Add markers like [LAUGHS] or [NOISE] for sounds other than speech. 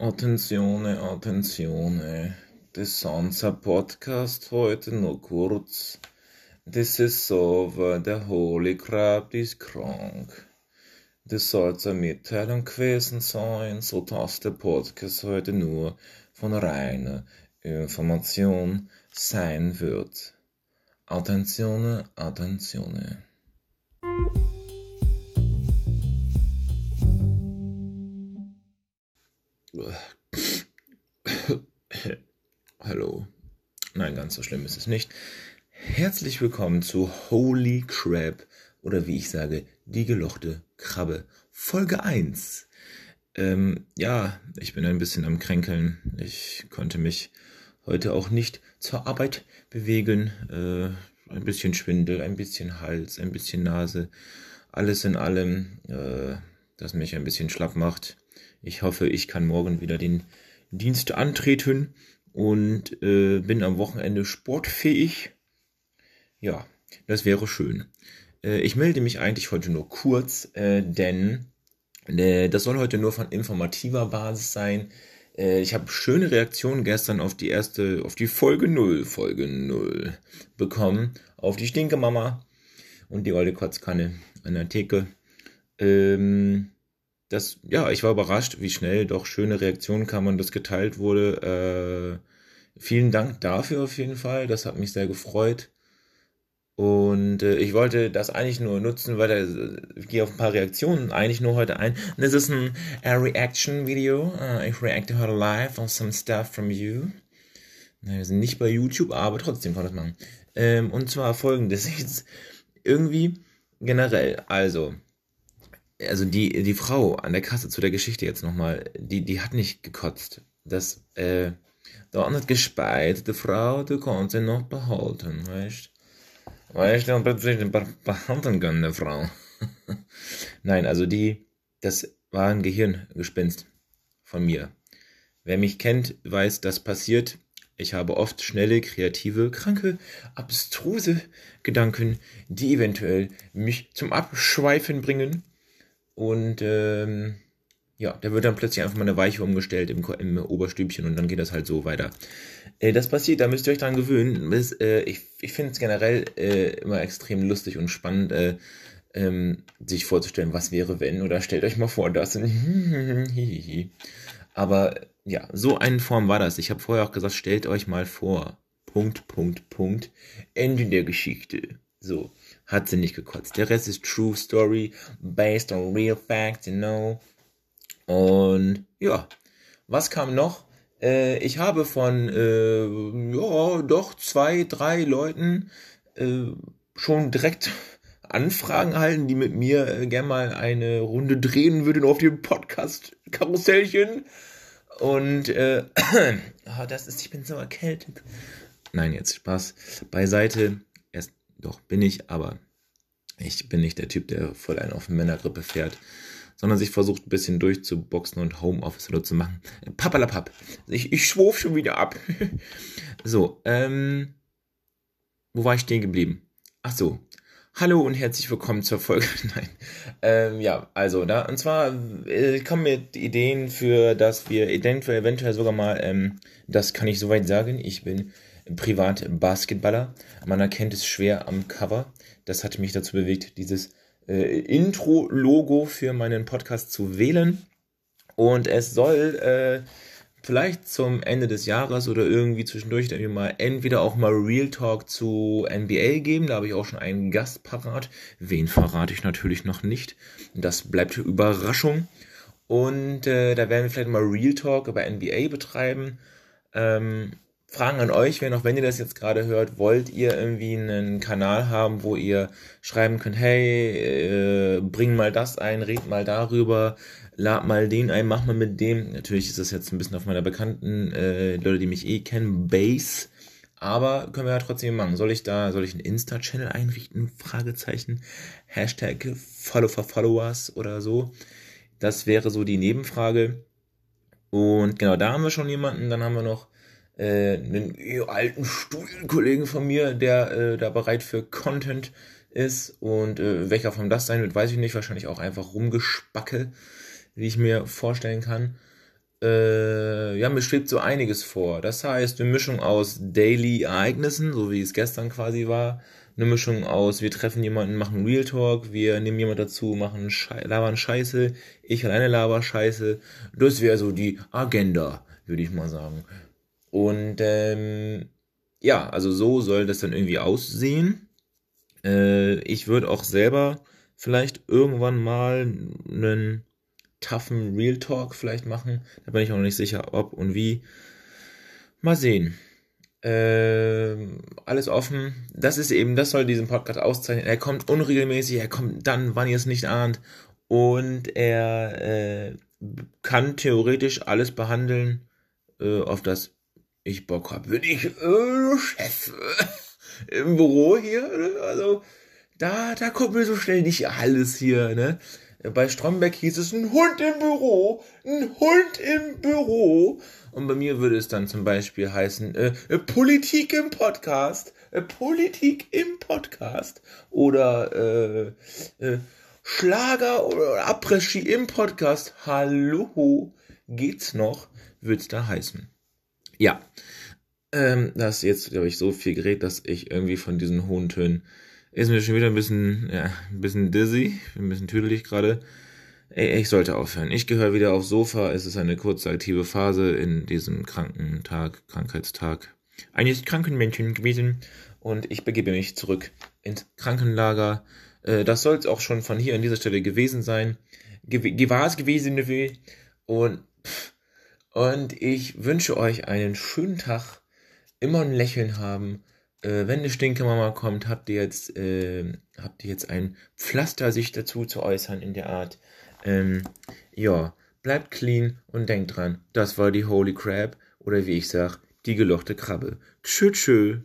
Attenzione, attenzione. Der Sansa Podcast heute nur kurz. This is over, der Holy Crab ist krank. Das soll eine Mitteilung gewesen sein, so dass der Podcast heute nur von reiner Information sein wird. Attenzione, attenzione. [COUGHS] Hallo. Nein, ganz so schlimm ist es nicht. Herzlich willkommen zu Holy Crab oder wie ich sage, die gelochte Krabbe. Folge 1. Ähm, ja, ich bin ein bisschen am Kränkeln. Ich konnte mich heute auch nicht zur Arbeit bewegen. Äh, ein bisschen Schwindel, ein bisschen Hals, ein bisschen Nase. Alles in allem, äh, das mich ein bisschen schlapp macht. Ich hoffe, ich kann morgen wieder den Dienst antreten und äh, bin am Wochenende sportfähig. Ja, das wäre schön. Äh, ich melde mich eigentlich heute nur kurz, äh, denn äh, das soll heute nur von informativer Basis sein. Äh, ich habe schöne Reaktionen gestern auf die erste, auf die Folge 0, Folge 0 bekommen, auf die Stinkemama und die olle Kotzkanne an der Theke. Ähm, das, ja, ich war überrascht, wie schnell doch schöne Reaktionen kamen und das geteilt wurde. Äh, vielen Dank dafür auf jeden Fall. Das hat mich sehr gefreut. Und äh, ich wollte das eigentlich nur nutzen, weil da, ich gehe auf ein paar Reaktionen eigentlich nur heute ein. Das ist ein äh, Reaction-Video. Uh, ich reacte heute live on some stuff from you. wir sind nicht bei YouTube, aber trotzdem kann das machen. Ähm, und zwar folgendes. [LAUGHS] Jetzt irgendwie generell, also also die, die Frau an der Kasse zu der Geschichte jetzt nochmal, die, die hat nicht gekotzt. Das, äh, da hat nicht gespeit, die Frau, die konnte sie noch behalten, weißt Weißt du, und plötzlich behalten können, die Frau. [LAUGHS] Nein, also die, das war ein Gehirngespinst von mir. Wer mich kennt, weiß, das passiert. Ich habe oft schnelle, kreative, kranke, abstruse Gedanken, die eventuell mich zum Abschweifen bringen und ähm, ja, da wird dann plötzlich einfach mal eine Weiche umgestellt im, im Oberstübchen und dann geht das halt so weiter. Äh, das passiert, da müsst ihr euch dran gewöhnen. Das, äh, ich ich finde es generell äh, immer extrem lustig und spannend, äh, ähm, sich vorzustellen, was wäre wenn, oder stellt euch mal vor, das. [LAUGHS] Aber ja, so eine Form war das. Ich habe vorher auch gesagt, stellt euch mal vor. Punkt, Punkt, Punkt. Ende der Geschichte. So hat sie nicht gekotzt. Der Rest ist True Story, based on real facts, you know. Und ja, was kam noch? Äh, ich habe von, äh, ja, doch zwei, drei Leuten äh, schon direkt [LAUGHS] Anfragen erhalten, die mit mir äh, gern mal eine Runde drehen würden auf dem Podcast-Karussellchen. Und äh, [CLEARS THROAT] oh, das ist, ich bin so erkältet. Nein, jetzt Spaß beiseite doch bin ich, aber ich bin nicht der Typ, der voll einen auf Männergrippe fährt, sondern sich versucht ein bisschen durchzuboxen und Homeoffice oder zu machen. Papalapap. Ich, ich schwurf schon wieder ab. [LAUGHS] so, ähm, wo war ich stehen geblieben? Ach so. Hallo und herzlich willkommen zur Folge. [LAUGHS] Nein. Ähm, ja, also da, und zwar äh, kommen mit Ideen für, dass wir eventuell, eventuell sogar mal, ähm, das kann ich soweit sagen, ich bin Privat-Basketballer. Man erkennt es schwer am Cover. Das hat mich dazu bewegt, dieses äh, Intro-Logo für meinen Podcast zu wählen. Und es soll äh, vielleicht zum Ende des Jahres oder irgendwie zwischendurch dann mal entweder auch mal Real Talk zu NBA geben. Da habe ich auch schon einen Gast parat. Wen verrate ich natürlich noch nicht. Das bleibt Überraschung. Und äh, da werden wir vielleicht mal Real Talk über NBA betreiben. Ähm, Fragen an euch, wenn auch wenn ihr das jetzt gerade hört, wollt ihr irgendwie einen Kanal haben, wo ihr schreiben könnt, hey, äh, bring mal das ein, red mal darüber, lad mal den ein, mach mal mit dem. Natürlich ist das jetzt ein bisschen auf meiner bekannten äh, Leute, die mich eh kennen, Base. Aber können wir ja trotzdem machen. Soll ich da, soll ich einen Insta-Channel einrichten? Fragezeichen. Hashtag Follow for Followers oder so. Das wäre so die Nebenfrage. Und genau, da haben wir schon jemanden. Dann haben wir noch äh, einen alten Studienkollegen von mir, der äh, da bereit für Content ist. Und äh, welcher von das sein wird, weiß ich nicht. Wahrscheinlich auch einfach rumgespacke, wie ich mir vorstellen kann. Äh, ja, mir schwebt so einiges vor. Das heißt, eine Mischung aus Daily-Ereignissen, so wie es gestern quasi war. Eine Mischung aus, wir treffen jemanden, machen Real Talk, wir nehmen jemanden dazu, machen Schei labern Scheiße, ich alleine laber Scheiße. Das wäre so die Agenda, würde ich mal sagen. Und ähm, ja, also so soll das dann irgendwie aussehen. Äh, ich würde auch selber vielleicht irgendwann mal einen toughen Real Talk vielleicht machen. Da bin ich auch noch nicht sicher, ob und wie. Mal sehen. Äh, alles offen. Das ist eben, das soll diesen Podcast auszeichnen. Er kommt unregelmäßig, er kommt dann, wann ihr es nicht ahnt. Und er äh, kann theoretisch alles behandeln, äh, auf das ich Bock habe. Wenn ich äh, Chef im Büro hier, ne? also da, da kommt mir so schnell nicht alles hier, ne? Bei Stromberg hieß es ein Hund im Büro, ein Hund im Büro. Und bei mir würde es dann zum Beispiel heißen äh, äh Politik im Podcast, äh, Politik im Podcast oder äh, äh, Schlager oder Après-Ski im Podcast. Hallo, geht's noch? Wird's da heißen? Ja, ähm, das jetzt, glaube ich, so viel geredet, dass ich irgendwie von diesen hohen Tönen ist mir schon wieder ein bisschen, ja, ein bisschen dizzy, ein bisschen tüdelig gerade. Ich sollte aufhören. Ich gehöre wieder aufs Sofa. Es ist eine kurze aktive Phase in diesem kranken Tag, Krankheitstag eines kranken Menschen gewesen. Und ich begebe mich zurück ins Krankenlager. Äh, das soll es auch schon von hier an dieser Stelle gewesen sein. Ge war es gewesen. Und, und ich wünsche euch einen schönen Tag. Immer ein Lächeln haben äh, wenn eine Stinkemama kommt, habt ihr jetzt, äh, habt ihr jetzt ein Pflaster, sich dazu zu äußern in der Art. Ähm, ja, bleibt clean und denkt dran, das war die Holy Crab oder wie ich sag, die gelochte Krabbe. Tschö, tschö.